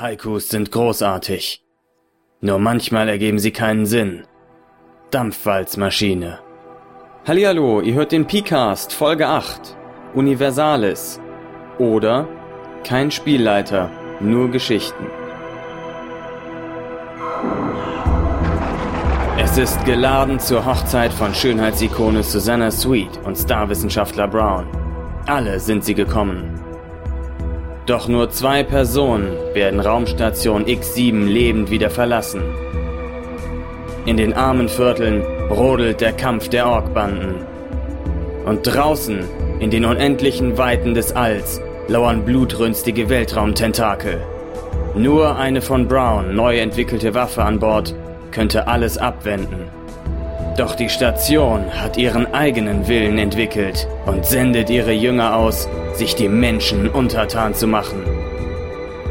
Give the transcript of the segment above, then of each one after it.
Haikus sind großartig. Nur manchmal ergeben sie keinen Sinn. Dampfwalzmaschine. Hallihallo, ihr hört den P-Cast, Folge 8. Universalis. Oder kein Spielleiter, nur Geschichten. Es ist geladen zur Hochzeit von Schönheitsikone Susanna Sweet und Starwissenschaftler Brown. Alle sind sie gekommen. Doch nur zwei Personen werden Raumstation X7 lebend wieder verlassen. In den armen Vierteln brodelt der Kampf der Orkbanden. Und draußen, in den unendlichen Weiten des Alls, lauern blutrünstige Weltraumtentakel. Nur eine von Brown neu entwickelte Waffe an Bord könnte alles abwenden. Doch die Station hat ihren eigenen Willen entwickelt und sendet ihre Jünger aus, sich die Menschen untertan zu machen.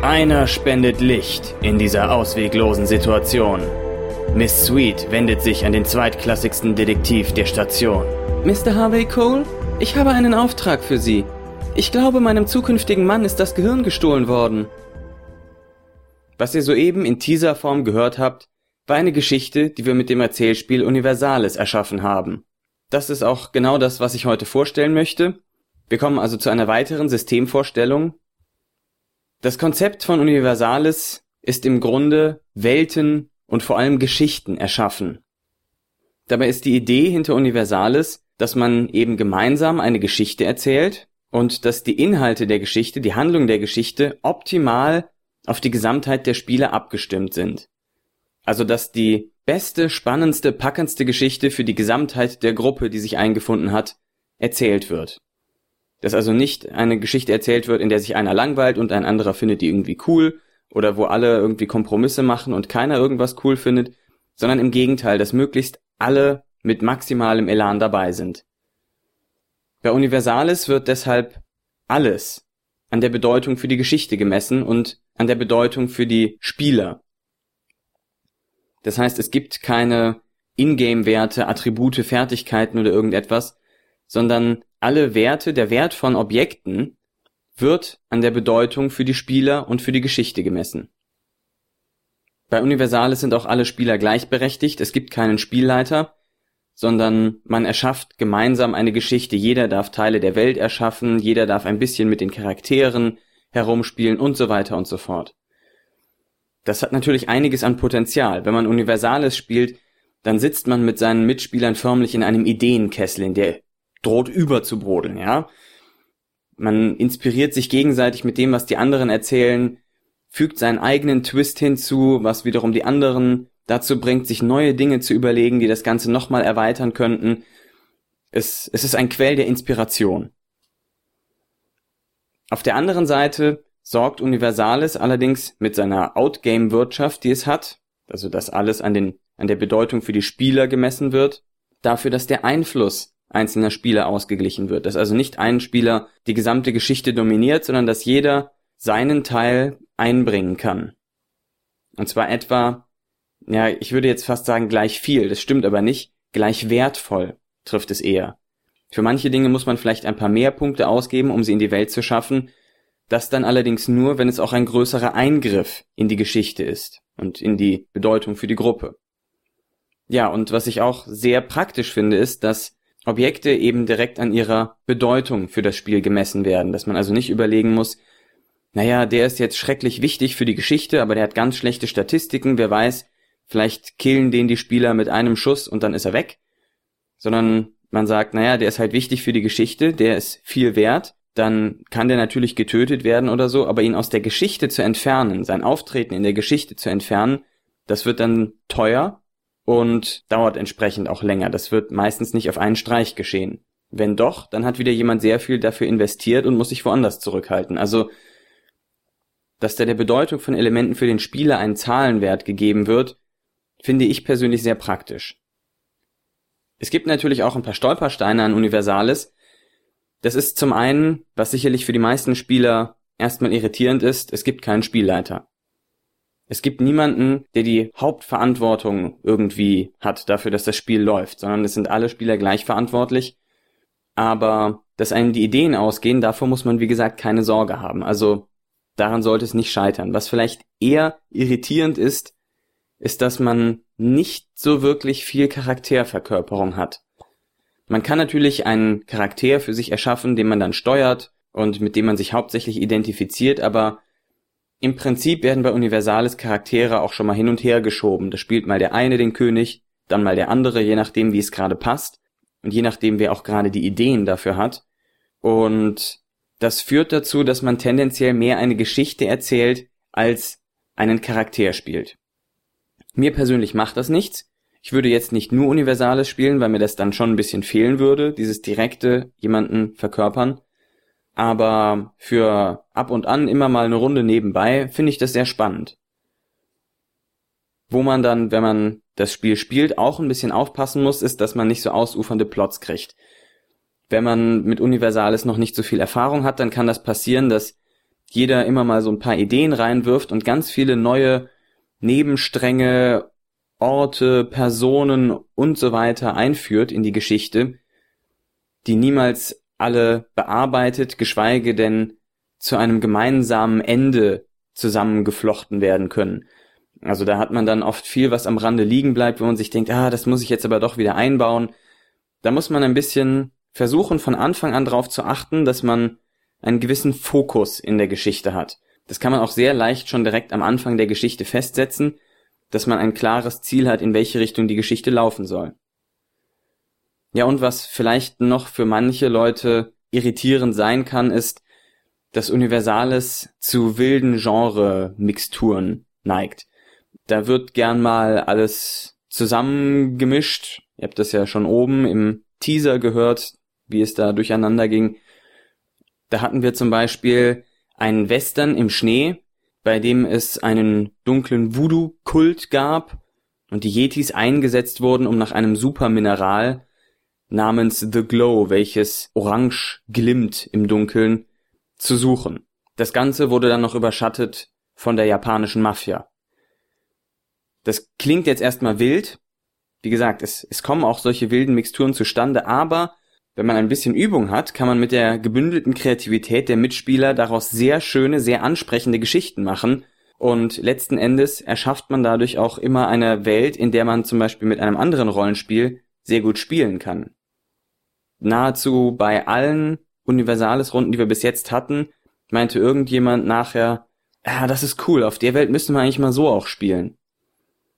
Einer spendet Licht in dieser ausweglosen Situation. Miss Sweet wendet sich an den zweitklassigsten Detektiv der Station. Mr. Harvey Cole, ich habe einen Auftrag für Sie. Ich glaube, meinem zukünftigen Mann ist das Gehirn gestohlen worden. Was ihr soeben in Teaserform gehört habt, war eine Geschichte, die wir mit dem Erzählspiel Universalis erschaffen haben. Das ist auch genau das, was ich heute vorstellen möchte. Wir kommen also zu einer weiteren Systemvorstellung. Das Konzept von Universalis ist im Grunde Welten und vor allem Geschichten erschaffen. Dabei ist die Idee hinter Universalis, dass man eben gemeinsam eine Geschichte erzählt und dass die Inhalte der Geschichte, die Handlung der Geschichte optimal auf die Gesamtheit der Spiele abgestimmt sind. Also dass die beste, spannendste, packendste Geschichte für die Gesamtheit der Gruppe, die sich eingefunden hat, erzählt wird. Dass also nicht eine Geschichte erzählt wird, in der sich einer langweilt und ein anderer findet die irgendwie cool oder wo alle irgendwie Kompromisse machen und keiner irgendwas cool findet, sondern im Gegenteil, dass möglichst alle mit maximalem Elan dabei sind. Bei Universalis wird deshalb alles an der Bedeutung für die Geschichte gemessen und an der Bedeutung für die Spieler. Das heißt, es gibt keine Ingame-Werte, Attribute, Fertigkeiten oder irgendetwas, sondern alle Werte, der Wert von Objekten wird an der Bedeutung für die Spieler und für die Geschichte gemessen. Bei Universalis sind auch alle Spieler gleichberechtigt, es gibt keinen Spielleiter, sondern man erschafft gemeinsam eine Geschichte, jeder darf Teile der Welt erschaffen, jeder darf ein bisschen mit den Charakteren herumspielen und so weiter und so fort. Das hat natürlich einiges an Potenzial. Wenn man Universales spielt, dann sitzt man mit seinen Mitspielern förmlich in einem Ideenkessel, in der droht überzubrodeln, ja. Man inspiriert sich gegenseitig mit dem, was die anderen erzählen, fügt seinen eigenen Twist hinzu, was wiederum die anderen dazu bringt, sich neue Dinge zu überlegen, die das Ganze nochmal erweitern könnten. Es, es ist ein Quell der Inspiration. Auf der anderen Seite sorgt Universalis allerdings mit seiner Outgame-Wirtschaft, die es hat, also dass alles an, den, an der Bedeutung für die Spieler gemessen wird, dafür, dass der Einfluss einzelner Spieler ausgeglichen wird. Dass also nicht ein Spieler die gesamte Geschichte dominiert, sondern dass jeder seinen Teil einbringen kann. Und zwar etwa, ja, ich würde jetzt fast sagen gleich viel, das stimmt aber nicht, gleich wertvoll trifft es eher. Für manche Dinge muss man vielleicht ein paar mehr Punkte ausgeben, um sie in die Welt zu schaffen, das dann allerdings nur, wenn es auch ein größerer Eingriff in die Geschichte ist und in die Bedeutung für die Gruppe. Ja, und was ich auch sehr praktisch finde, ist, dass Objekte eben direkt an ihrer Bedeutung für das Spiel gemessen werden, dass man also nicht überlegen muss, naja, der ist jetzt schrecklich wichtig für die Geschichte, aber der hat ganz schlechte Statistiken, wer weiß, vielleicht killen den die Spieler mit einem Schuss und dann ist er weg, sondern man sagt, naja, der ist halt wichtig für die Geschichte, der ist viel wert dann kann der natürlich getötet werden oder so, aber ihn aus der Geschichte zu entfernen, sein Auftreten in der Geschichte zu entfernen, das wird dann teuer und dauert entsprechend auch länger. Das wird meistens nicht auf einen Streich geschehen. Wenn doch, dann hat wieder jemand sehr viel dafür investiert und muss sich woanders zurückhalten. Also, dass da der Bedeutung von Elementen für den Spieler einen Zahlenwert gegeben wird, finde ich persönlich sehr praktisch. Es gibt natürlich auch ein paar Stolpersteine an Universales, das ist zum einen, was sicherlich für die meisten Spieler erstmal irritierend ist, es gibt keinen Spielleiter. Es gibt niemanden, der die Hauptverantwortung irgendwie hat dafür, dass das Spiel läuft, sondern es sind alle Spieler gleich verantwortlich. Aber dass einem die Ideen ausgehen, davor muss man wie gesagt keine Sorge haben. Also Daran sollte es nicht scheitern. Was vielleicht eher irritierend ist, ist, dass man nicht so wirklich viel Charakterverkörperung hat. Man kann natürlich einen Charakter für sich erschaffen, den man dann steuert und mit dem man sich hauptsächlich identifiziert, aber im Prinzip werden bei Universales Charaktere auch schon mal hin und her geschoben. Da spielt mal der eine den König, dann mal der andere, je nachdem, wie es gerade passt und je nachdem, wer auch gerade die Ideen dafür hat. Und das führt dazu, dass man tendenziell mehr eine Geschichte erzählt, als einen Charakter spielt. Mir persönlich macht das nichts. Ich würde jetzt nicht nur Universales spielen, weil mir das dann schon ein bisschen fehlen würde, dieses direkte jemanden verkörpern. Aber für ab und an immer mal eine Runde nebenbei finde ich das sehr spannend. Wo man dann, wenn man das Spiel spielt, auch ein bisschen aufpassen muss, ist, dass man nicht so ausufernde Plots kriegt. Wenn man mit Universales noch nicht so viel Erfahrung hat, dann kann das passieren, dass jeder immer mal so ein paar Ideen reinwirft und ganz viele neue Nebenstränge, Orte, Personen und so weiter einführt in die Geschichte, die niemals alle bearbeitet, geschweige denn zu einem gemeinsamen Ende zusammengeflochten werden können. Also da hat man dann oft viel, was am Rande liegen bleibt, wo man sich denkt, ah, das muss ich jetzt aber doch wieder einbauen. Da muss man ein bisschen versuchen, von Anfang an darauf zu achten, dass man einen gewissen Fokus in der Geschichte hat. Das kann man auch sehr leicht schon direkt am Anfang der Geschichte festsetzen, dass man ein klares Ziel hat, in welche Richtung die Geschichte laufen soll. Ja, und was vielleicht noch für manche Leute irritierend sein kann, ist, dass Universales zu wilden Genre-Mixturen neigt. Da wird gern mal alles zusammengemischt. Ihr habt das ja schon oben im Teaser gehört, wie es da durcheinander ging. Da hatten wir zum Beispiel einen Western im Schnee, bei dem es einen dunklen Voodoo-Kult gab und die Yetis eingesetzt wurden, um nach einem Supermineral namens The Glow, welches orange glimmt im Dunkeln, zu suchen. Das Ganze wurde dann noch überschattet von der japanischen Mafia. Das klingt jetzt erstmal wild. Wie gesagt, es, es kommen auch solche wilden Mixturen zustande, aber wenn man ein bisschen Übung hat, kann man mit der gebündelten Kreativität der Mitspieler daraus sehr schöne, sehr ansprechende Geschichten machen. Und letzten Endes erschafft man dadurch auch immer eine Welt, in der man zum Beispiel mit einem anderen Rollenspiel sehr gut spielen kann. Nahezu bei allen Universales-Runden, die wir bis jetzt hatten, meinte irgendjemand nachher, ja, das ist cool, auf der Welt müsste man eigentlich mal so auch spielen.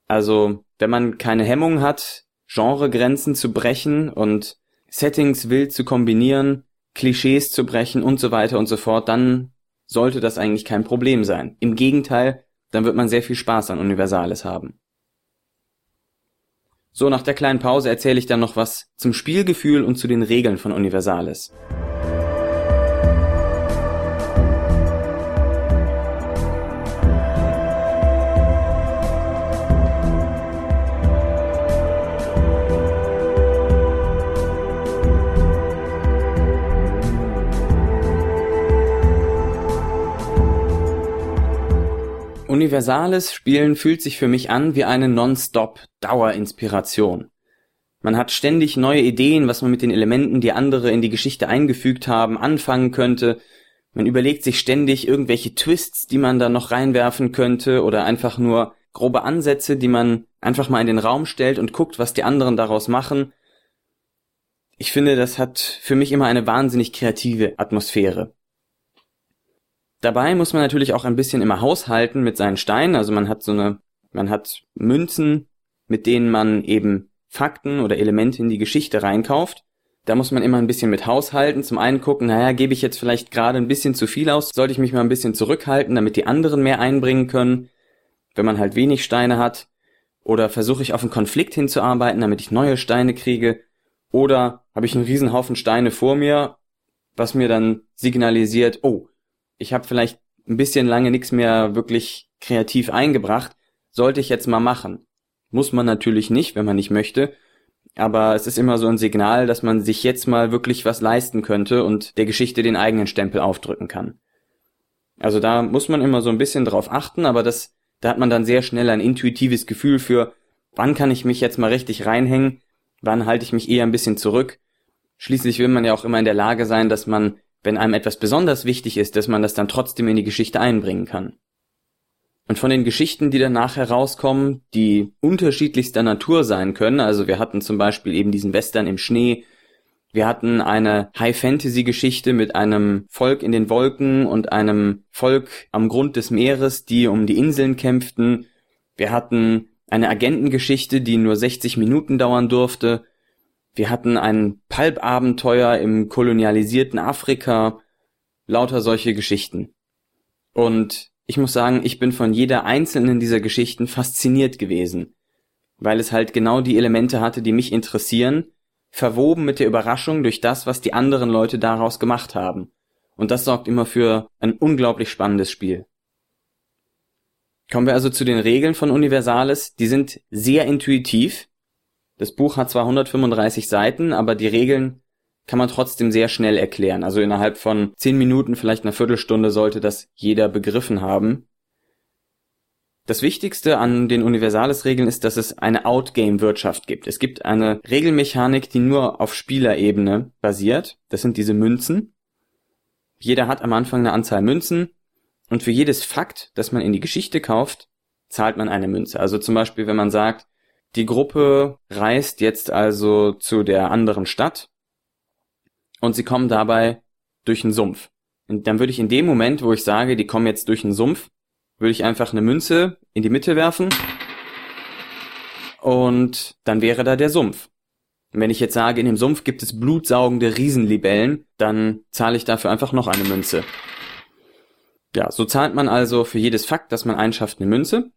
Also, wenn man keine Hemmung hat, Genregrenzen zu brechen und Settings wild zu kombinieren, Klischees zu brechen und so weiter und so fort, dann sollte das eigentlich kein Problem sein. Im Gegenteil, dann wird man sehr viel Spaß an Universales haben. So, nach der kleinen Pause erzähle ich dann noch was zum Spielgefühl und zu den Regeln von Universales. Universales Spielen fühlt sich für mich an wie eine non-stop Dauerinspiration. Man hat ständig neue Ideen, was man mit den Elementen, die andere in die Geschichte eingefügt haben, anfangen könnte. Man überlegt sich ständig irgendwelche Twists, die man da noch reinwerfen könnte oder einfach nur grobe Ansätze, die man einfach mal in den Raum stellt und guckt, was die anderen daraus machen. Ich finde, das hat für mich immer eine wahnsinnig kreative Atmosphäre. Dabei muss man natürlich auch ein bisschen immer haushalten mit seinen Steinen. Also man hat so eine, man hat Münzen, mit denen man eben Fakten oder Elemente in die Geschichte reinkauft. Da muss man immer ein bisschen mit haushalten. Zum einen gucken, naja, gebe ich jetzt vielleicht gerade ein bisschen zu viel aus? Sollte ich mich mal ein bisschen zurückhalten, damit die anderen mehr einbringen können? Wenn man halt wenig Steine hat. Oder versuche ich auf einen Konflikt hinzuarbeiten, damit ich neue Steine kriege? Oder habe ich einen riesen Haufen Steine vor mir, was mir dann signalisiert, oh, ich habe vielleicht ein bisschen lange nichts mehr wirklich kreativ eingebracht, sollte ich jetzt mal machen. Muss man natürlich nicht, wenn man nicht möchte, aber es ist immer so ein Signal, dass man sich jetzt mal wirklich was leisten könnte und der Geschichte den eigenen Stempel aufdrücken kann. Also da muss man immer so ein bisschen drauf achten, aber das, da hat man dann sehr schnell ein intuitives Gefühl für, wann kann ich mich jetzt mal richtig reinhängen, wann halte ich mich eher ein bisschen zurück. Schließlich will man ja auch immer in der Lage sein, dass man wenn einem etwas besonders wichtig ist, dass man das dann trotzdem in die Geschichte einbringen kann. Und von den Geschichten, die danach herauskommen, die unterschiedlichster Natur sein können, also wir hatten zum Beispiel eben diesen Western im Schnee, wir hatten eine High-Fantasy-Geschichte mit einem Volk in den Wolken und einem Volk am Grund des Meeres, die um die Inseln kämpften. Wir hatten eine Agentengeschichte, die nur 60 Minuten dauern durfte. Wir hatten ein Pulp-Abenteuer im kolonialisierten Afrika. Lauter solche Geschichten. Und ich muss sagen, ich bin von jeder einzelnen dieser Geschichten fasziniert gewesen, weil es halt genau die Elemente hatte, die mich interessieren verwoben mit der Überraschung durch das, was die anderen Leute daraus gemacht haben. Und das sorgt immer für ein unglaublich spannendes Spiel. Kommen wir also zu den Regeln von Universalis. Die sind sehr intuitiv. Das Buch hat zwar 135 Seiten, aber die Regeln kann man trotzdem sehr schnell erklären. Also innerhalb von 10 Minuten, vielleicht einer Viertelstunde sollte das jeder begriffen haben. Das Wichtigste an den Universales-Regeln ist, dass es eine Outgame-Wirtschaft gibt. Es gibt eine Regelmechanik, die nur auf Spielerebene basiert. Das sind diese Münzen. Jeder hat am Anfang eine Anzahl Münzen und für jedes Fakt, das man in die Geschichte kauft, zahlt man eine Münze. Also zum Beispiel, wenn man sagt, die Gruppe reist jetzt also zu der anderen Stadt und sie kommen dabei durch einen Sumpf. Und dann würde ich in dem Moment, wo ich sage, die kommen jetzt durch einen Sumpf, würde ich einfach eine Münze in die Mitte werfen und dann wäre da der Sumpf. Und wenn ich jetzt sage, in dem Sumpf gibt es blutsaugende Riesenlibellen, dann zahle ich dafür einfach noch eine Münze. Ja, so zahlt man also für jedes Fakt, das man einschafft, eine Münze.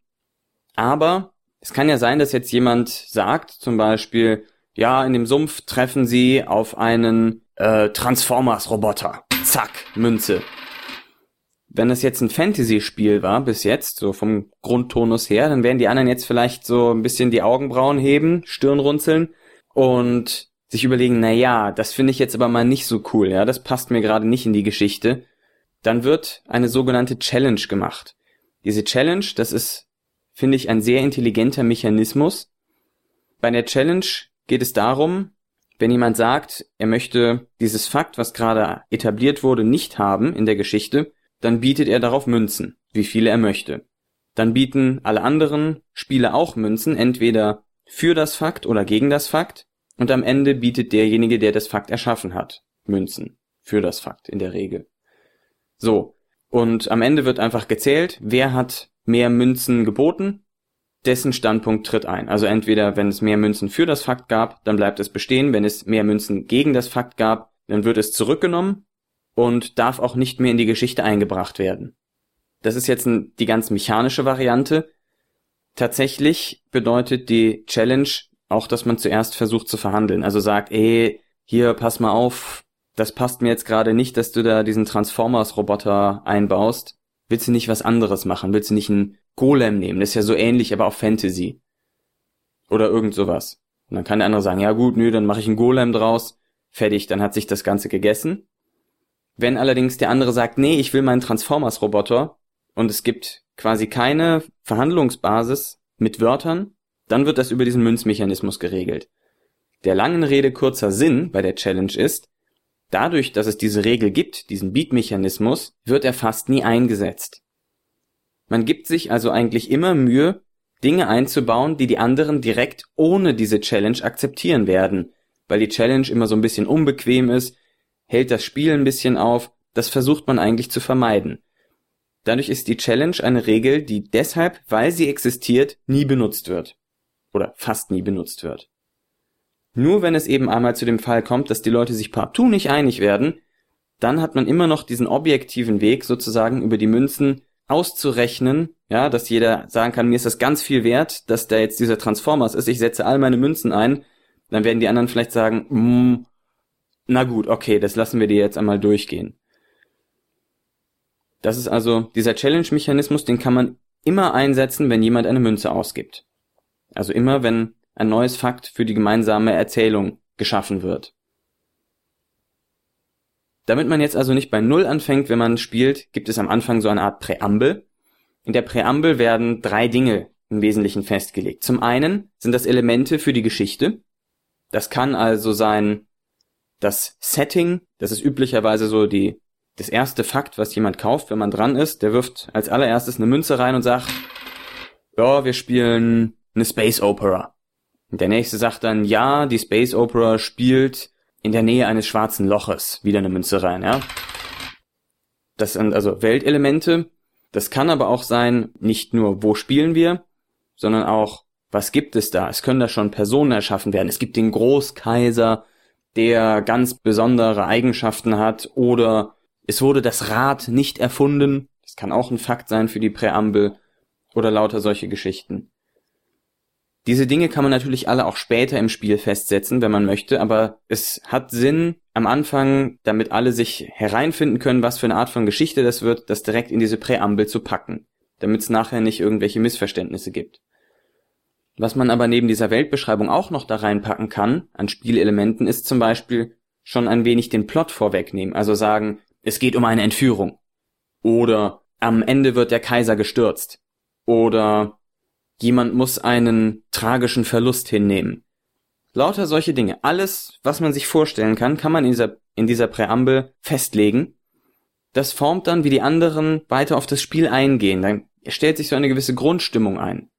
Aber es kann ja sein, dass jetzt jemand sagt, zum Beispiel, ja, in dem Sumpf treffen sie auf einen äh, Transformers-Roboter. Zack, Münze. Wenn es jetzt ein Fantasy-Spiel war bis jetzt, so vom Grundtonus her, dann werden die anderen jetzt vielleicht so ein bisschen die Augenbrauen heben, Stirn runzeln und sich überlegen, na ja, das finde ich jetzt aber mal nicht so cool, ja, das passt mir gerade nicht in die Geschichte. Dann wird eine sogenannte Challenge gemacht. Diese Challenge, das ist, finde ich, ein sehr intelligenter Mechanismus. Bei der Challenge geht es darum, wenn jemand sagt, er möchte dieses Fakt, was gerade etabliert wurde, nicht haben in der Geschichte, dann bietet er darauf Münzen, wie viele er möchte. Dann bieten alle anderen Spiele auch Münzen, entweder für das Fakt oder gegen das Fakt, und am Ende bietet derjenige, der das Fakt erschaffen hat, Münzen für das Fakt in der Regel. So, und am Ende wird einfach gezählt, wer hat mehr Münzen geboten, dessen Standpunkt tritt ein. Also entweder, wenn es mehr Münzen für das Fakt gab, dann bleibt es bestehen, wenn es mehr Münzen gegen das Fakt gab, dann wird es zurückgenommen und darf auch nicht mehr in die Geschichte eingebracht werden. Das ist jetzt die ganz mechanische Variante. Tatsächlich bedeutet die Challenge auch, dass man zuerst versucht zu verhandeln. Also sagt, ey, hier, pass mal auf, das passt mir jetzt gerade nicht, dass du da diesen Transformers-Roboter einbaust. Willst du nicht was anderes machen? Willst du nicht einen Golem nehmen? Das ist ja so ähnlich, aber auch Fantasy. Oder irgend sowas. Und dann kann der andere sagen, ja gut, nö, dann mache ich einen Golem draus. Fertig, dann hat sich das Ganze gegessen. Wenn allerdings der andere sagt, nee, ich will meinen Transformers-Roboter und es gibt quasi keine Verhandlungsbasis mit Wörtern, dann wird das über diesen Münzmechanismus geregelt. Der langen Rede kurzer Sinn bei der Challenge ist, dadurch, dass es diese Regel gibt, diesen Beat-Mechanismus, wird er fast nie eingesetzt. Man gibt sich also eigentlich immer Mühe, Dinge einzubauen, die die anderen direkt ohne diese Challenge akzeptieren werden, weil die Challenge immer so ein bisschen unbequem ist, hält das Spiel ein bisschen auf, das versucht man eigentlich zu vermeiden. Dadurch ist die Challenge eine Regel, die deshalb, weil sie existiert, nie benutzt wird. Oder fast nie benutzt wird. Nur wenn es eben einmal zu dem Fall kommt, dass die Leute sich partout nicht einig werden, dann hat man immer noch diesen objektiven Weg sozusagen über die Münzen auszurechnen, ja, dass jeder sagen kann, mir ist das ganz viel wert, dass da jetzt dieser Transformers ist, ich setze all meine Münzen ein, dann werden die anderen vielleicht sagen, mm, na gut, okay, das lassen wir dir jetzt einmal durchgehen. Das ist also dieser Challenge-Mechanismus, den kann man immer einsetzen, wenn jemand eine Münze ausgibt. Also immer, wenn ein neues Fakt für die gemeinsame Erzählung geschaffen wird. Damit man jetzt also nicht bei Null anfängt, wenn man spielt, gibt es am Anfang so eine Art Präambel. In der Präambel werden drei Dinge im Wesentlichen festgelegt. Zum einen sind das Elemente für die Geschichte. Das kann also sein das Setting, das ist üblicherweise so die, das erste Fakt, was jemand kauft, wenn man dran ist, der wirft als allererstes eine Münze rein und sagt, ja, wir spielen eine Space Opera. Der nächste sagt dann, ja, die Space Opera spielt in der Nähe eines schwarzen Loches. Wieder eine Münze rein, ja. Das sind also Weltelemente. Das kann aber auch sein, nicht nur, wo spielen wir, sondern auch, was gibt es da? Es können da schon Personen erschaffen werden. Es gibt den Großkaiser, der ganz besondere Eigenschaften hat, oder es wurde das Rad nicht erfunden. Das kann auch ein Fakt sein für die Präambel oder lauter solche Geschichten. Diese Dinge kann man natürlich alle auch später im Spiel festsetzen, wenn man möchte, aber es hat Sinn, am Anfang, damit alle sich hereinfinden können, was für eine Art von Geschichte das wird, das direkt in diese Präambel zu packen, damit es nachher nicht irgendwelche Missverständnisse gibt. Was man aber neben dieser Weltbeschreibung auch noch da reinpacken kann, an Spielelementen, ist zum Beispiel schon ein wenig den Plot vorwegnehmen, also sagen, es geht um eine Entführung. Oder am Ende wird der Kaiser gestürzt. Oder jemand muss einen tragischen Verlust hinnehmen. Lauter solche Dinge. Alles, was man sich vorstellen kann, kann man in dieser, in dieser Präambel festlegen. Das formt dann, wie die anderen weiter auf das Spiel eingehen. Dann stellt sich so eine gewisse Grundstimmung ein.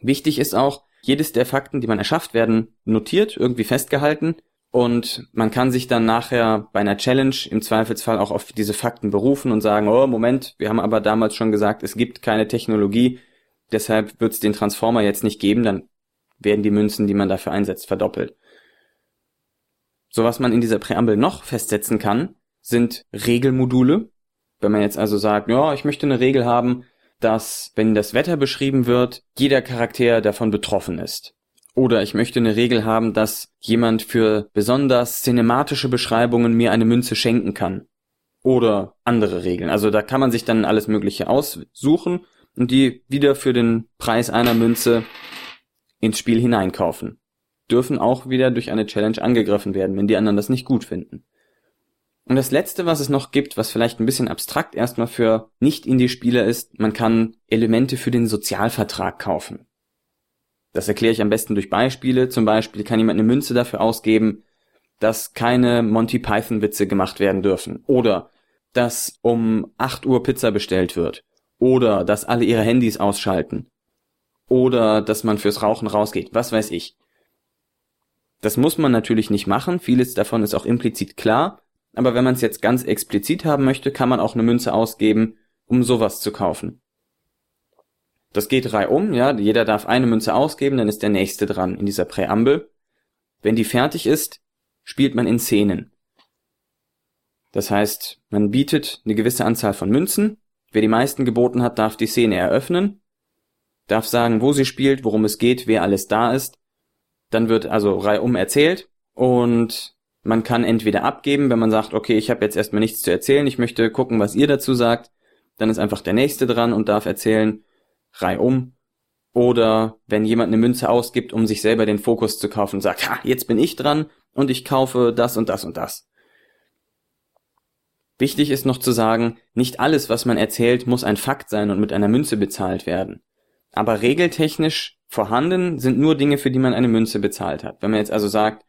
Wichtig ist auch, jedes der Fakten, die man erschafft, werden notiert, irgendwie festgehalten und man kann sich dann nachher bei einer Challenge im Zweifelsfall auch auf diese Fakten berufen und sagen, oh Moment, wir haben aber damals schon gesagt, es gibt keine Technologie, deshalb wird es den Transformer jetzt nicht geben, dann werden die Münzen, die man dafür einsetzt, verdoppelt. So was man in dieser Präambel noch festsetzen kann, sind Regelmodule. Wenn man jetzt also sagt, ja, ich möchte eine Regel haben, dass, wenn das Wetter beschrieben wird, jeder Charakter davon betroffen ist. Oder ich möchte eine Regel haben, dass jemand für besonders cinematische Beschreibungen mir eine Münze schenken kann. Oder andere Regeln. Also da kann man sich dann alles Mögliche aussuchen und die wieder für den Preis einer Münze ins Spiel hineinkaufen. Dürfen auch wieder durch eine Challenge angegriffen werden, wenn die anderen das nicht gut finden. Und das letzte, was es noch gibt, was vielleicht ein bisschen abstrakt erstmal für Nicht-Indie-Spieler ist, man kann Elemente für den Sozialvertrag kaufen. Das erkläre ich am besten durch Beispiele. Zum Beispiel kann jemand eine Münze dafür ausgeben, dass keine Monty Python Witze gemacht werden dürfen. Oder dass um 8 Uhr Pizza bestellt wird. Oder dass alle ihre Handys ausschalten oder dass man fürs Rauchen rausgeht, was weiß ich. Das muss man natürlich nicht machen, vieles davon ist auch implizit klar, aber wenn man es jetzt ganz explizit haben möchte, kann man auch eine Münze ausgeben, um sowas zu kaufen. Das geht reihum, ja, jeder darf eine Münze ausgeben, dann ist der nächste dran in dieser Präambel. Wenn die fertig ist, spielt man in Szenen. Das heißt, man bietet eine gewisse Anzahl von Münzen, wer die meisten geboten hat, darf die Szene eröffnen darf sagen, wo sie spielt, worum es geht, wer alles da ist. Dann wird also reihum erzählt und man kann entweder abgeben, wenn man sagt, okay, ich habe jetzt erstmal nichts zu erzählen, ich möchte gucken, was ihr dazu sagt. Dann ist einfach der Nächste dran und darf erzählen, reihum. Oder wenn jemand eine Münze ausgibt, um sich selber den Fokus zu kaufen, sagt, ha, jetzt bin ich dran und ich kaufe das und das und das. Wichtig ist noch zu sagen, nicht alles, was man erzählt, muss ein Fakt sein und mit einer Münze bezahlt werden. Aber regeltechnisch vorhanden sind nur Dinge, für die man eine Münze bezahlt hat. Wenn man jetzt also sagt,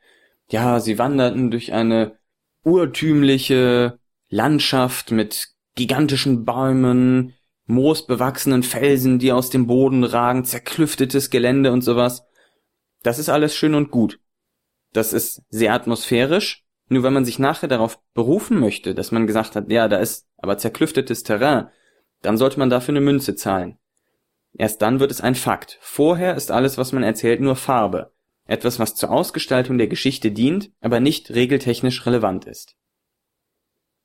ja, sie wanderten durch eine urtümliche Landschaft mit gigantischen Bäumen, moosbewachsenen Felsen, die aus dem Boden ragen, zerklüftetes Gelände und sowas. Das ist alles schön und gut. Das ist sehr atmosphärisch. Nur wenn man sich nachher darauf berufen möchte, dass man gesagt hat, ja, da ist aber zerklüftetes Terrain, dann sollte man dafür eine Münze zahlen. Erst dann wird es ein Fakt. Vorher ist alles, was man erzählt, nur Farbe. Etwas, was zur Ausgestaltung der Geschichte dient, aber nicht regeltechnisch relevant ist.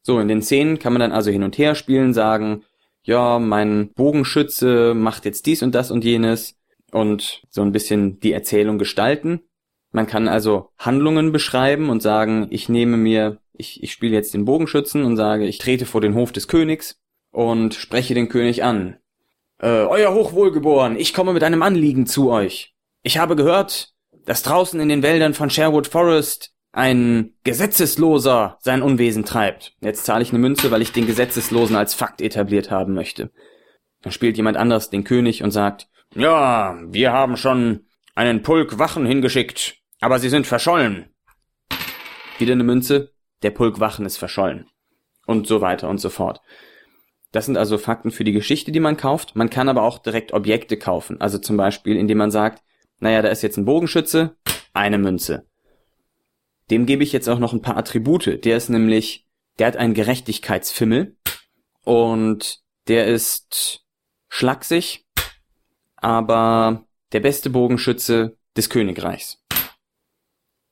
So, in den Szenen kann man dann also hin und her spielen, sagen, ja, mein Bogenschütze macht jetzt dies und das und jenes und so ein bisschen die Erzählung gestalten. Man kann also Handlungen beschreiben und sagen, ich nehme mir, ich, ich spiele jetzt den Bogenschützen und sage, ich trete vor den Hof des Königs und spreche den König an. Äh, Euer Hochwohlgeboren, ich komme mit einem Anliegen zu euch. Ich habe gehört, dass draußen in den Wäldern von Sherwood Forest ein Gesetzesloser sein Unwesen treibt. Jetzt zahle ich eine Münze, weil ich den Gesetzeslosen als Fakt etabliert haben möchte. Dann spielt jemand anders den König und sagt, ja, wir haben schon einen Pulk Wachen hingeschickt, aber sie sind verschollen. wieder eine Münze, der Pulk Wachen ist verschollen. Und so weiter und so fort. Das sind also Fakten für die Geschichte, die man kauft. Man kann aber auch direkt Objekte kaufen. Also zum Beispiel, indem man sagt, naja, da ist jetzt ein Bogenschütze, eine Münze. Dem gebe ich jetzt auch noch ein paar Attribute. Der ist nämlich, der hat einen Gerechtigkeitsfimmel und der ist schlaksig, aber der beste Bogenschütze des Königreichs.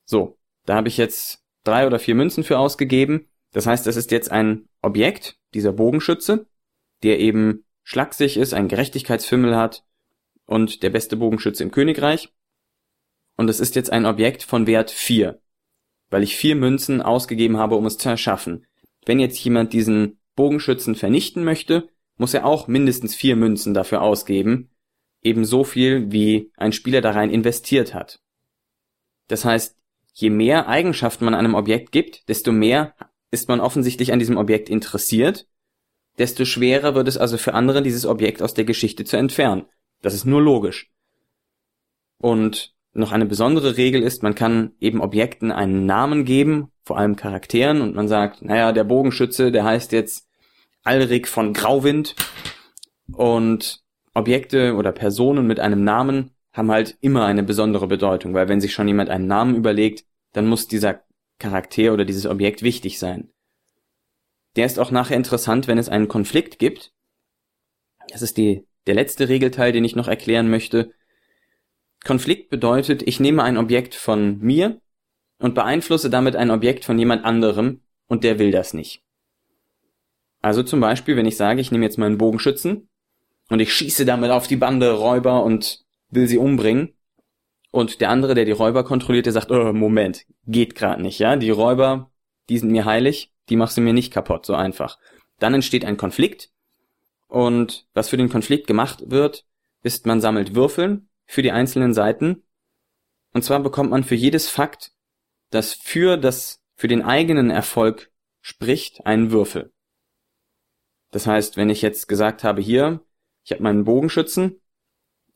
So, da habe ich jetzt drei oder vier Münzen für ausgegeben. Das heißt, es ist jetzt ein Objekt, dieser Bogenschütze, der eben schlaksig ist, einen Gerechtigkeitsfimmel hat und der beste Bogenschütze im Königreich. Und es ist jetzt ein Objekt von Wert 4, weil ich vier Münzen ausgegeben habe, um es zu erschaffen. Wenn jetzt jemand diesen Bogenschützen vernichten möchte, muss er auch mindestens vier Münzen dafür ausgeben, eben so viel, wie ein Spieler da rein investiert hat. Das heißt, je mehr Eigenschaften man einem Objekt gibt, desto mehr ist man offensichtlich an diesem Objekt interessiert, desto schwerer wird es also für andere, dieses Objekt aus der Geschichte zu entfernen. Das ist nur logisch. Und noch eine besondere Regel ist, man kann eben Objekten einen Namen geben, vor allem Charakteren, und man sagt, naja, der Bogenschütze, der heißt jetzt Alrik von Grauwind. Und Objekte oder Personen mit einem Namen haben halt immer eine besondere Bedeutung, weil wenn sich schon jemand einen Namen überlegt, dann muss dieser Charakter oder dieses Objekt wichtig sein. Der ist auch nachher interessant, wenn es einen Konflikt gibt. Das ist die, der letzte Regelteil, den ich noch erklären möchte. Konflikt bedeutet, ich nehme ein Objekt von mir und beeinflusse damit ein Objekt von jemand anderem und der will das nicht. Also zum Beispiel, wenn ich sage, ich nehme jetzt meinen Bogenschützen und ich schieße damit auf die Bande Räuber und will sie umbringen, und der andere, der die Räuber kontrolliert, der sagt, oh, Moment, geht gerade nicht, ja? Die Räuber, die sind mir heilig, die machst du mir nicht kaputt, so einfach. Dann entsteht ein Konflikt. Und was für den Konflikt gemacht wird, ist, man sammelt Würfeln für die einzelnen Seiten. Und zwar bekommt man für jedes Fakt, das für das, für den eigenen Erfolg spricht, einen Würfel. Das heißt, wenn ich jetzt gesagt habe, hier, ich habe meinen Bogenschützen,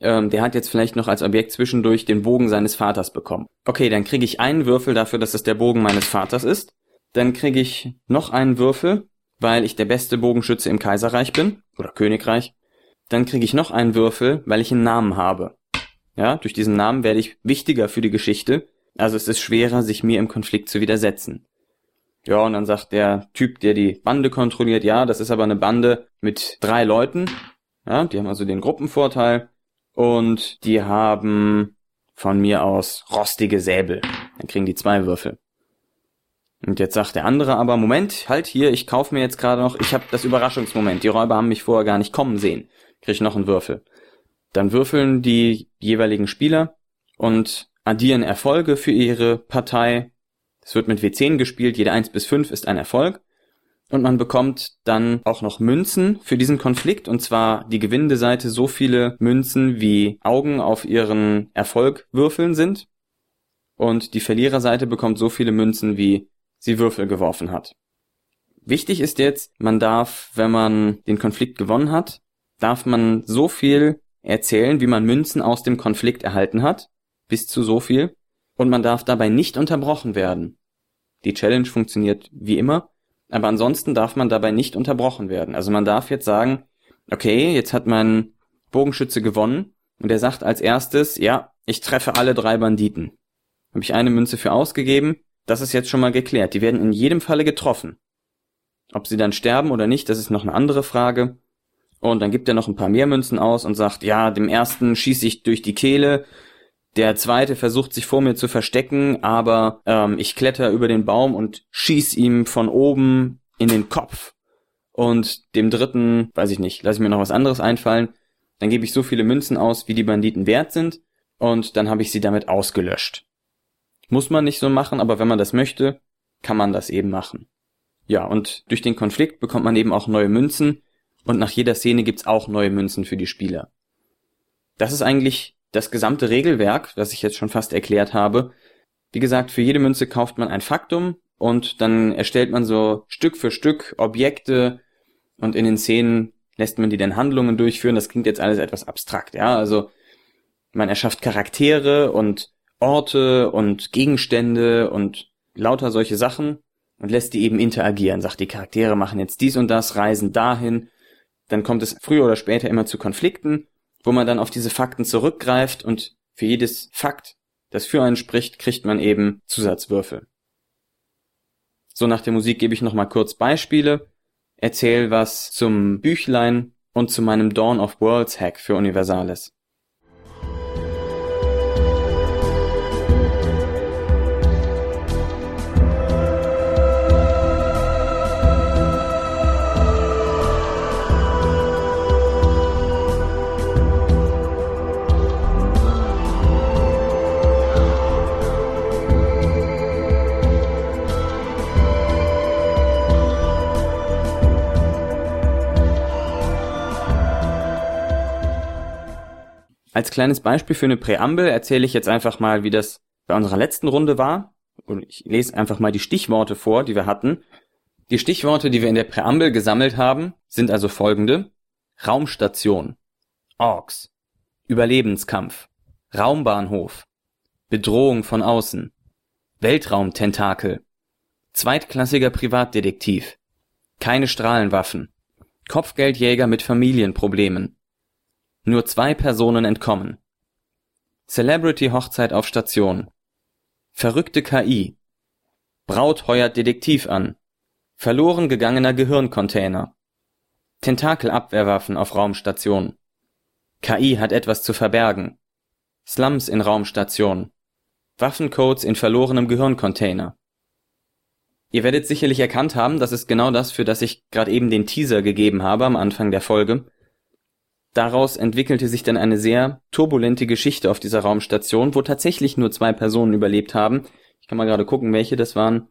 ähm, der hat jetzt vielleicht noch als Objekt zwischendurch den Bogen seines Vaters bekommen. Okay, dann kriege ich einen Würfel dafür, dass es der Bogen meines Vaters ist. Dann kriege ich noch einen Würfel, weil ich der beste Bogenschütze im Kaiserreich bin oder Königreich. Dann kriege ich noch einen Würfel, weil ich einen Namen habe. Ja, durch diesen Namen werde ich wichtiger für die Geschichte. Also es ist schwerer, sich mir im Konflikt zu widersetzen. Ja, und dann sagt der Typ, der die Bande kontrolliert, ja, das ist aber eine Bande mit drei Leuten. Ja, die haben also den Gruppenvorteil. Und die haben von mir aus rostige Säbel. Dann kriegen die zwei Würfel. Und jetzt sagt der andere aber, Moment, halt hier, ich kaufe mir jetzt gerade noch, ich habe das Überraschungsmoment. Die Räuber haben mich vorher gar nicht kommen sehen. Krieg ich noch einen Würfel. Dann würfeln die jeweiligen Spieler und addieren Erfolge für ihre Partei. Es wird mit W10 gespielt, jede 1 bis 5 ist ein Erfolg. Und man bekommt dann auch noch Münzen für diesen Konflikt, und zwar die gewinnende Seite so viele Münzen, wie Augen auf ihren Erfolg würfeln sind. Und die Verliererseite bekommt so viele Münzen, wie sie Würfel geworfen hat. Wichtig ist jetzt, man darf, wenn man den Konflikt gewonnen hat, darf man so viel erzählen, wie man Münzen aus dem Konflikt erhalten hat, bis zu so viel, und man darf dabei nicht unterbrochen werden. Die Challenge funktioniert wie immer, aber ansonsten darf man dabei nicht unterbrochen werden. Also man darf jetzt sagen, okay, jetzt hat mein Bogenschütze gewonnen und er sagt als erstes, ja, ich treffe alle drei Banditen. Habe ich eine Münze für ausgegeben, das ist jetzt schon mal geklärt. Die werden in jedem Falle getroffen. Ob sie dann sterben oder nicht, das ist noch eine andere Frage. Und dann gibt er noch ein paar mehr Münzen aus und sagt, ja, dem ersten schieße ich durch die Kehle, der zweite versucht sich vor mir zu verstecken, aber ähm, ich kletter über den Baum und schieß ihm von oben in den Kopf. Und dem dritten, weiß ich nicht, lasse ich mir noch was anderes einfallen. Dann gebe ich so viele Münzen aus, wie die Banditen wert sind, und dann habe ich sie damit ausgelöscht. Muss man nicht so machen, aber wenn man das möchte, kann man das eben machen. Ja, und durch den Konflikt bekommt man eben auch neue Münzen, und nach jeder Szene gibt's auch neue Münzen für die Spieler. Das ist eigentlich das gesamte Regelwerk, das ich jetzt schon fast erklärt habe, wie gesagt, für jede Münze kauft man ein Faktum und dann erstellt man so Stück für Stück Objekte und in den Szenen lässt man die dann Handlungen durchführen. Das klingt jetzt alles etwas abstrakt, ja. Also man erschafft Charaktere und Orte und Gegenstände und lauter solche Sachen und lässt die eben interagieren, sagt die Charaktere machen jetzt dies und das, reisen dahin, dann kommt es früher oder später immer zu Konflikten, wo man dann auf diese Fakten zurückgreift und für jedes Fakt, das für einen spricht, kriegt man eben Zusatzwürfel. So nach der Musik gebe ich nochmal kurz Beispiele, erzähl was zum Büchlein und zu meinem Dawn of Worlds Hack für Universales. Als kleines Beispiel für eine Präambel erzähle ich jetzt einfach mal, wie das bei unserer letzten Runde war. Und ich lese einfach mal die Stichworte vor, die wir hatten. Die Stichworte, die wir in der Präambel gesammelt haben, sind also folgende. Raumstation, Orks, Überlebenskampf, Raumbahnhof, Bedrohung von außen, Weltraumtentakel, zweitklassiger Privatdetektiv, keine Strahlenwaffen, Kopfgeldjäger mit Familienproblemen, nur zwei Personen entkommen. Celebrity-Hochzeit auf Station. Verrückte KI. Braut heuert Detektiv an. Verloren gegangener Gehirncontainer. Tentakelabwehrwaffen auf Raumstation. KI hat etwas zu verbergen. Slums in Raumstation. Waffencodes in verlorenem Gehirncontainer. Ihr werdet sicherlich erkannt haben, das ist genau das, für das ich gerade eben den Teaser gegeben habe am Anfang der Folge. Daraus entwickelte sich dann eine sehr turbulente Geschichte auf dieser Raumstation, wo tatsächlich nur zwei Personen überlebt haben. Ich kann mal gerade gucken, welche das waren.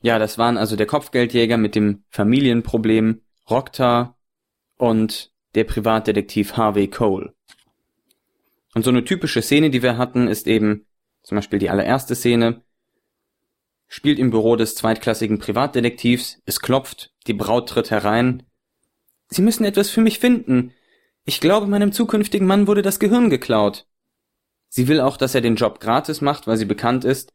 Ja, das waren also der Kopfgeldjäger mit dem Familienproblem, Rokta und der Privatdetektiv Harvey Cole. Und so eine typische Szene, die wir hatten, ist eben zum Beispiel die allererste Szene, spielt im Büro des zweitklassigen Privatdetektivs, es klopft, die Braut tritt herein. Sie müssen etwas für mich finden. Ich glaube, meinem zukünftigen Mann wurde das Gehirn geklaut. Sie will auch, dass er den Job gratis macht, weil sie bekannt ist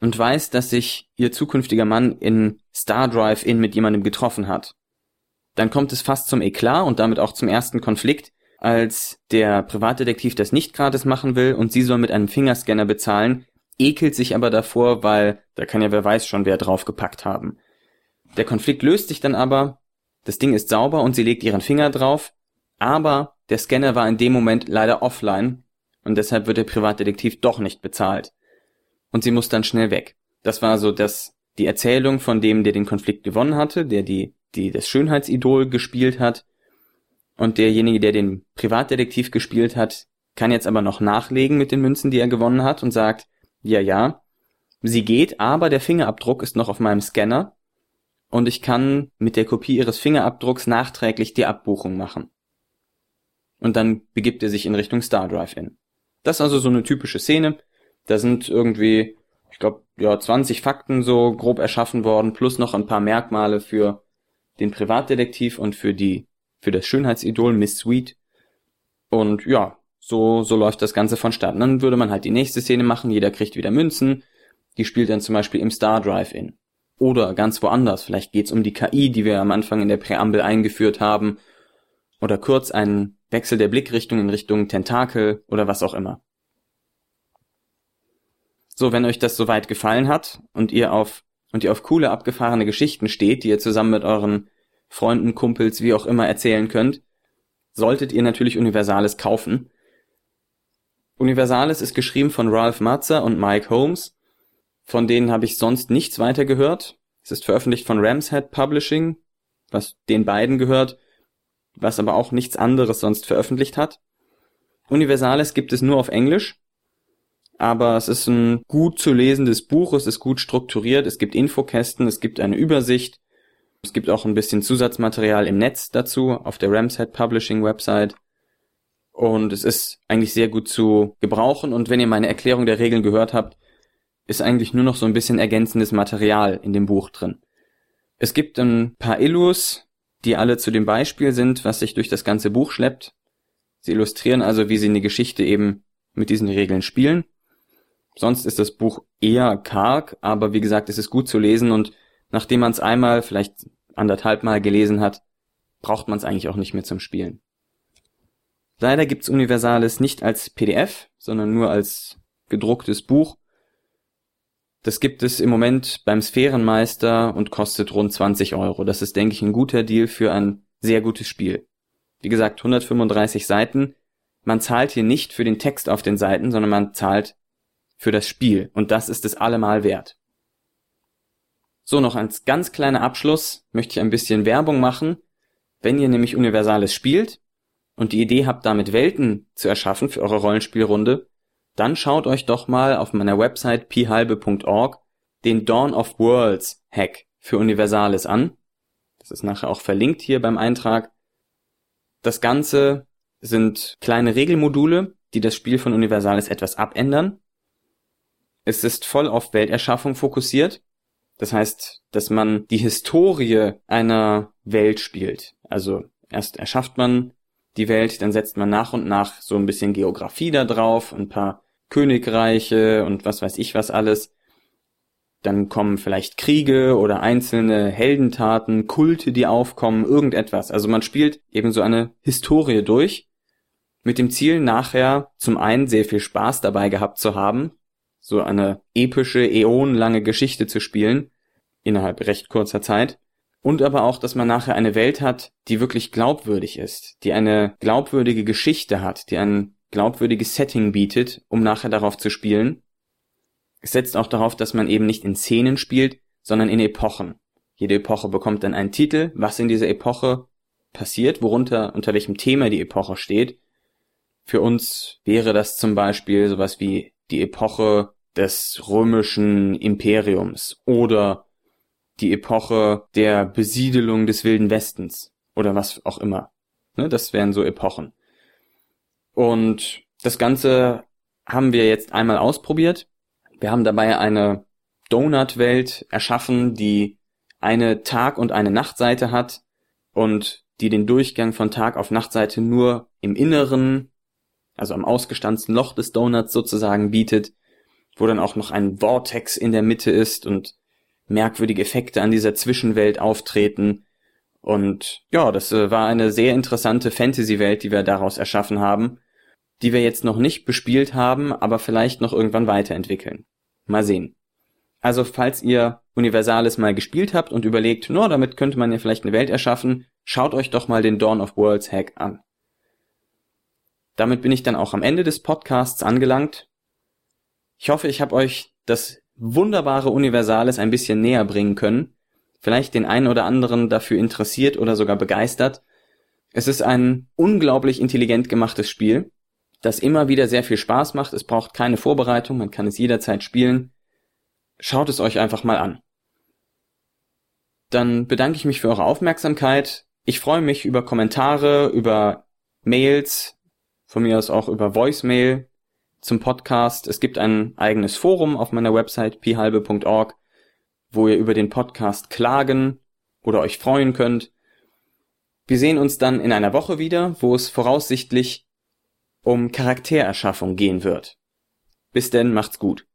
und weiß, dass sich ihr zukünftiger Mann in Star Drive In mit jemandem getroffen hat. Dann kommt es fast zum Eklat und damit auch zum ersten Konflikt, als der Privatdetektiv das nicht gratis machen will und sie soll mit einem Fingerscanner bezahlen, ekelt sich aber davor, weil da kann ja wer weiß schon wer draufgepackt haben. Der Konflikt löst sich dann aber, das Ding ist sauber und sie legt ihren Finger drauf aber der Scanner war in dem Moment leider offline und deshalb wird der Privatdetektiv doch nicht bezahlt. Und sie muss dann schnell weg. Das war so das, die Erzählung von dem, der den Konflikt gewonnen hatte, der die, die das Schönheitsidol gespielt hat. Und derjenige, der den Privatdetektiv gespielt hat, kann jetzt aber noch nachlegen mit den Münzen, die er gewonnen hat und sagt, ja, ja, sie geht, aber der Fingerabdruck ist noch auf meinem Scanner und ich kann mit der Kopie ihres Fingerabdrucks nachträglich die Abbuchung machen und dann begibt er sich in Richtung Star Drive in. Das ist also so eine typische Szene. Da sind irgendwie, ich glaube, ja, 20 Fakten so grob erschaffen worden, plus noch ein paar Merkmale für den Privatdetektiv und für die, für das Schönheitsidol Miss Sweet. Und ja, so, so läuft das Ganze vonstatten. Dann würde man halt die nächste Szene machen, jeder kriegt wieder Münzen. Die spielt dann zum Beispiel im Star Drive in. Oder ganz woanders. Vielleicht geht's um die KI, die wir am Anfang in der Präambel eingeführt haben. Oder kurz einen Wechsel der Blickrichtung in Richtung Tentakel oder was auch immer. So, wenn euch das soweit gefallen hat und ihr auf und ihr auf coole abgefahrene Geschichten steht, die ihr zusammen mit euren Freunden, Kumpels, wie auch immer erzählen könnt, solltet ihr natürlich Universales kaufen. Universales ist geschrieben von Ralph Matzer und Mike Holmes. Von denen habe ich sonst nichts weiter gehört. Es ist veröffentlicht von Ramshead Publishing, was den beiden gehört was aber auch nichts anderes sonst veröffentlicht hat. Universales gibt es nur auf Englisch, aber es ist ein gut zu lesendes Buch, es ist gut strukturiert, es gibt Infokästen, es gibt eine Übersicht, es gibt auch ein bisschen Zusatzmaterial im Netz dazu auf der Ramshead Publishing Website und es ist eigentlich sehr gut zu gebrauchen und wenn ihr meine Erklärung der Regeln gehört habt, ist eigentlich nur noch so ein bisschen ergänzendes Material in dem Buch drin. Es gibt ein paar Illus, die alle zu dem Beispiel sind, was sich durch das ganze Buch schleppt. Sie illustrieren also, wie sie eine Geschichte eben mit diesen Regeln spielen. Sonst ist das Buch eher karg, aber wie gesagt, es ist gut zu lesen und nachdem man es einmal, vielleicht anderthalb Mal gelesen hat, braucht man es eigentlich auch nicht mehr zum Spielen. Leider gibt's Universalis nicht als PDF, sondern nur als gedrucktes Buch. Das gibt es im Moment beim Sphärenmeister und kostet rund 20 Euro. Das ist, denke ich, ein guter Deal für ein sehr gutes Spiel. Wie gesagt, 135 Seiten. Man zahlt hier nicht für den Text auf den Seiten, sondern man zahlt für das Spiel. Und das ist es allemal wert. So, noch als ganz kleiner Abschluss möchte ich ein bisschen Werbung machen. Wenn ihr nämlich Universales spielt und die Idee habt, damit Welten zu erschaffen für eure Rollenspielrunde, dann schaut euch doch mal auf meiner Website pihalbe.org den Dawn of Worlds Hack für Universales an. Das ist nachher auch verlinkt hier beim Eintrag. Das Ganze sind kleine Regelmodule, die das Spiel von Universales etwas abändern. Es ist voll auf Welterschaffung fokussiert das heißt, dass man die Historie einer Welt spielt. Also erst erschafft man die Welt, dann setzt man nach und nach so ein bisschen Geografie da drauf, ein paar Königreiche und was weiß ich was alles. Dann kommen vielleicht Kriege oder einzelne Heldentaten, Kulte, die aufkommen, irgendetwas. Also man spielt eben so eine Historie durch, mit dem Ziel nachher zum einen sehr viel Spaß dabei gehabt zu haben, so eine epische, äonenlange Geschichte zu spielen, innerhalb recht kurzer Zeit. Und aber auch, dass man nachher eine Welt hat, die wirklich glaubwürdig ist, die eine glaubwürdige Geschichte hat, die ein glaubwürdiges Setting bietet, um nachher darauf zu spielen. Es setzt auch darauf, dass man eben nicht in Szenen spielt, sondern in Epochen. Jede Epoche bekommt dann einen Titel, was in dieser Epoche passiert, worunter, unter welchem Thema die Epoche steht. Für uns wäre das zum Beispiel sowas wie die Epoche des römischen Imperiums oder die Epoche der Besiedelung des Wilden Westens oder was auch immer. Ne, das wären so Epochen. Und das Ganze haben wir jetzt einmal ausprobiert. Wir haben dabei eine Donut-Welt erschaffen, die eine Tag- und eine Nachtseite hat und die den Durchgang von Tag auf Nachtseite nur im Inneren, also am ausgestanzten Loch des Donuts sozusagen bietet wo dann auch noch ein Vortex in der Mitte ist und merkwürdige Effekte an dieser Zwischenwelt auftreten. Und ja, das äh, war eine sehr interessante Fantasy-Welt, die wir daraus erschaffen haben, die wir jetzt noch nicht bespielt haben, aber vielleicht noch irgendwann weiterentwickeln. Mal sehen. Also falls ihr Universalis mal gespielt habt und überlegt, no, damit könnte man ja vielleicht eine Welt erschaffen, schaut euch doch mal den Dawn of Worlds Hack an. Damit bin ich dann auch am Ende des Podcasts angelangt. Ich hoffe, ich habe euch das wunderbare Universales ein bisschen näher bringen können, vielleicht den einen oder anderen dafür interessiert oder sogar begeistert. Es ist ein unglaublich intelligent gemachtes Spiel, das immer wieder sehr viel Spaß macht. Es braucht keine Vorbereitung, man kann es jederzeit spielen. Schaut es euch einfach mal an. Dann bedanke ich mich für eure Aufmerksamkeit. Ich freue mich über Kommentare, über Mails, von mir aus auch über Voicemail zum Podcast. Es gibt ein eigenes Forum auf meiner Website pihalbe.org, wo ihr über den Podcast klagen oder euch freuen könnt. Wir sehen uns dann in einer Woche wieder, wo es voraussichtlich um Charaktererschaffung gehen wird. Bis denn, macht's gut.